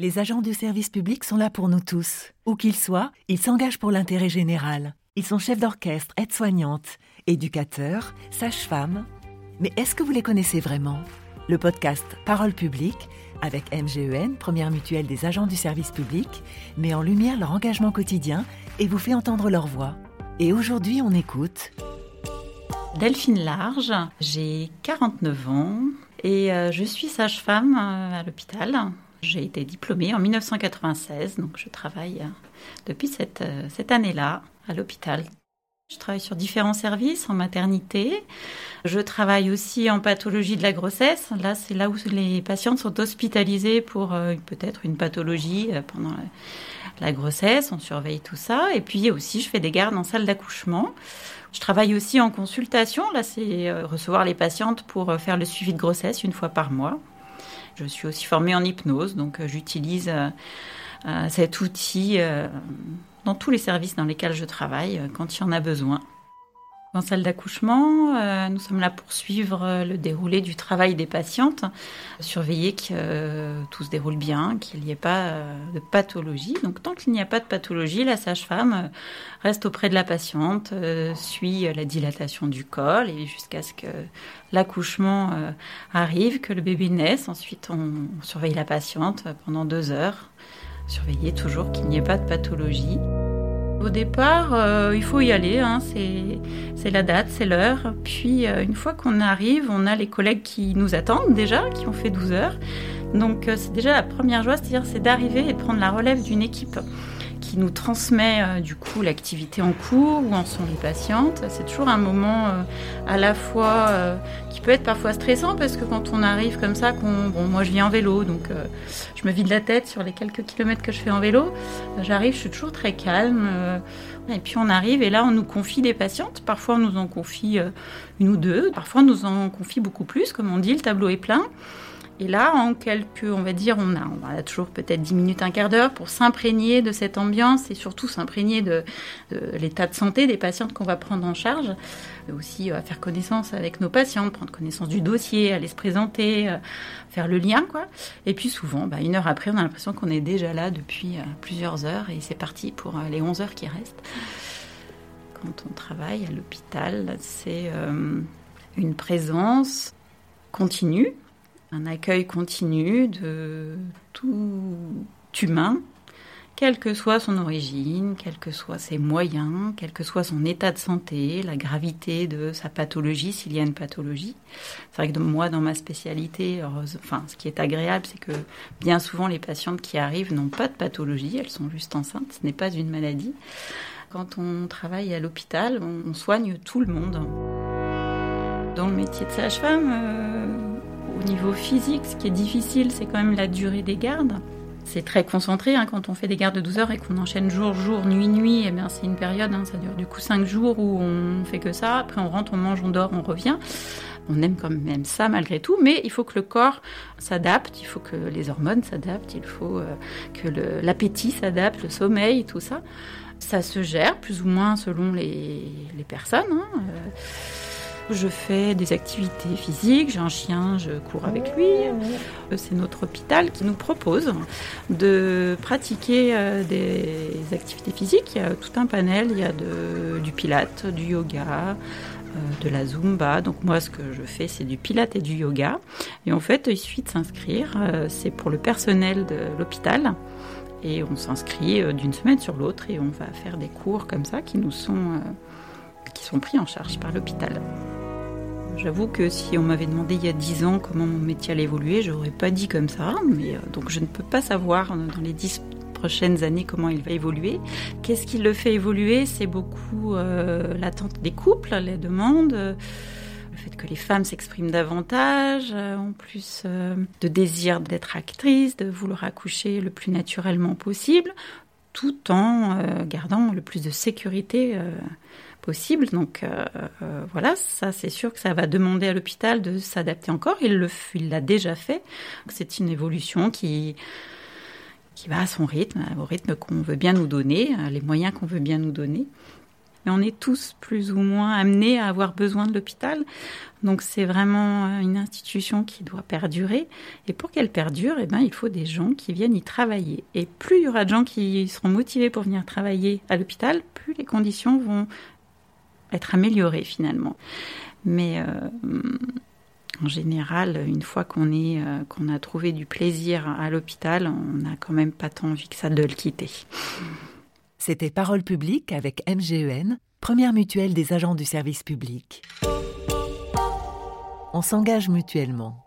Les agents du service public sont là pour nous tous. Où qu'ils soient, ils s'engagent pour l'intérêt général. Ils sont chefs d'orchestre, aides-soignantes, éducateurs, sages-femmes. Mais est-ce que vous les connaissez vraiment? Le podcast Parole publique, avec MGEN, première mutuelle des agents du service public, met en lumière leur engagement quotidien et vous fait entendre leur voix. Et aujourd'hui, on écoute. Delphine Large, j'ai 49 ans et euh, je suis sage-femme euh, à l'hôpital. J'ai été diplômée en 1996, donc je travaille euh, depuis cette, euh, cette année-là à l'hôpital. Je travaille sur différents services en maternité. Je travaille aussi en pathologie de la grossesse. Là, c'est là où les patientes sont hospitalisées pour euh, peut-être une pathologie pendant la grossesse. On surveille tout ça. Et puis aussi, je fais des gardes en salle d'accouchement. Je travaille aussi en consultation. Là, c'est recevoir les patientes pour faire le suivi de grossesse une fois par mois. Je suis aussi formée en hypnose, donc euh, j'utilise euh, euh, cet outil dans tous les services dans lesquels je travaille quand il y en a besoin. En salle d'accouchement, euh, nous sommes là pour suivre euh, le déroulé du travail des patientes, surveiller que euh, tout se déroule bien, qu'il n'y ait pas de pathologie. Donc tant qu'il n'y a pas de pathologie, la sage-femme reste auprès de la patiente, suit la dilatation du col et jusqu'à ce que l'accouchement arrive, que le bébé naisse. Ensuite, on surveille la patiente pendant deux heures, surveiller toujours qu'il n'y ait pas de pathologie. Au départ, euh, il faut y aller, hein, c'est la date, c'est l'heure. Puis euh, une fois qu'on arrive, on a les collègues qui nous attendent déjà, qui ont fait 12 heures. Donc euh, c'est déjà la première joie, c'est-à-dire c'est d'arriver et de prendre la relève d'une équipe qui nous transmet euh, du coup l'activité en cours, où en sont les patientes. C'est toujours un moment euh, à la fois euh, qui peut être parfois stressant parce que quand on arrive comme ça, bon, moi je viens en vélo, donc je me vide la tête sur les quelques kilomètres que je fais en vélo. J'arrive, je suis toujours très calme. et puis on arrive et là on nous confie des patientes. Parfois on nous en confie une ou deux, parfois on nous en confie beaucoup plus. Comme on dit, le tableau est plein. Et là, en quelques, on va dire, on a, on a toujours peut-être 10 minutes, un quart d'heure pour s'imprégner de cette ambiance et surtout s'imprégner de, l'état de santé des patientes qu'on va prendre en charge. Aussi à euh, faire connaissance avec nos patientes, prendre connaissance du dossier, aller se présenter, euh, faire le lien, quoi. Et puis souvent, bah, une heure après, on a l'impression qu'on est déjà là depuis euh, plusieurs heures et c'est parti pour les 11 heures qui restent. Quand on travaille à l'hôpital, c'est une présence continue un accueil continu de tout humain, quelle que soit son origine, quels que soient ses moyens, quel que soit son état de santé, la gravité de sa pathologie, s'il y a une pathologie. C'est vrai que moi, dans ma spécialité, enfin, ce qui est agréable, c'est que bien souvent, les patientes qui arrivent n'ont pas de pathologie, elles sont juste enceintes, ce n'est pas une maladie. Quand on travaille à l'hôpital, on, soigne tout le monde. Dans le métier de sage-femme, euh, au niveau physique, ce qui est difficile, c'est quand même la durée des gardes. C'est très concentré hein, quand on fait des gardes de 12 heures et qu'on enchaîne jour, jour, nuit, nuit. Et eh bien, c'est une période, hein, ça dure du coup 5 jours où on fait que ça. Après, on rentre, on mange, on dort, on revient. On aime quand même ça malgré tout, mais il faut que le corps s'adapte, il faut que les hormones s'adaptent, il faut euh, que l'appétit s'adapte, le sommeil, tout ça. Ça se gère plus ou moins selon les, personnes. Hein, euh. Je fais des activités physiques, j'ai un chien, je cours avec lui. C'est notre hôpital qui nous propose de pratiquer euh, des activités physiques. Il y a tout un panel, il y a du pilate, du yoga, euh, de la zumba. Donc moi, ce que je fais, c'est du pilate et du yoga. Et en fait, il suffit de s'inscrire. Euh, c'est pour le personnel de l'hôpital. Et on s'inscrit d'une semaine sur l'autre et on va faire des cours comme ça qui nous sont, qui sont pris en charge par l'hôpital. J'avoue que si on m'avait demandé il y a 10 ans comment mon métier allait évoluer, j'aurais pas dit comme ça. Mais, euh, donc je ne peux pas savoir euh, dans les 10 prochaines années comment il va évoluer. Qu'est-ce qui le fait évoluer? C'est beaucoup euh, l'attente des couples, les demandes, le fait que les femmes s'expriment davantage, en plus de désir d'être actrice, de vouloir accoucher le plus naturellement possible, tout en gardant le plus de sécurité possible. Donc euh, euh, voilà, ça c'est sûr que ça va demander à l'hôpital de s'adapter encore. Il l'a déjà fait. C'est une évolution qui va à son rythme, au rythme qu'on veut bien nous donner, les moyens qu'on veut bien nous donner. Mais on est tous plus ou moins amenés à avoir besoin de l'hôpital. Donc c'est vraiment euh, une institution qui doit perdurer. Et pour qu'elle perdure, eh ben, il faut des gens qui viennent y travailler. Et plus il y aura de gens qui seront motivés pour venir travailler à l'hôpital, plus les conditions vont être améliorées finalement. Mais euh, en général, une fois qu'on euh, qu'on a trouvé du plaisir à l'hôpital, on n'a quand même pas tant envie que ça de le quitter. C'était Parole publique avec MGEN, première mutuelle des agents du service public. On s'engage mutuellement.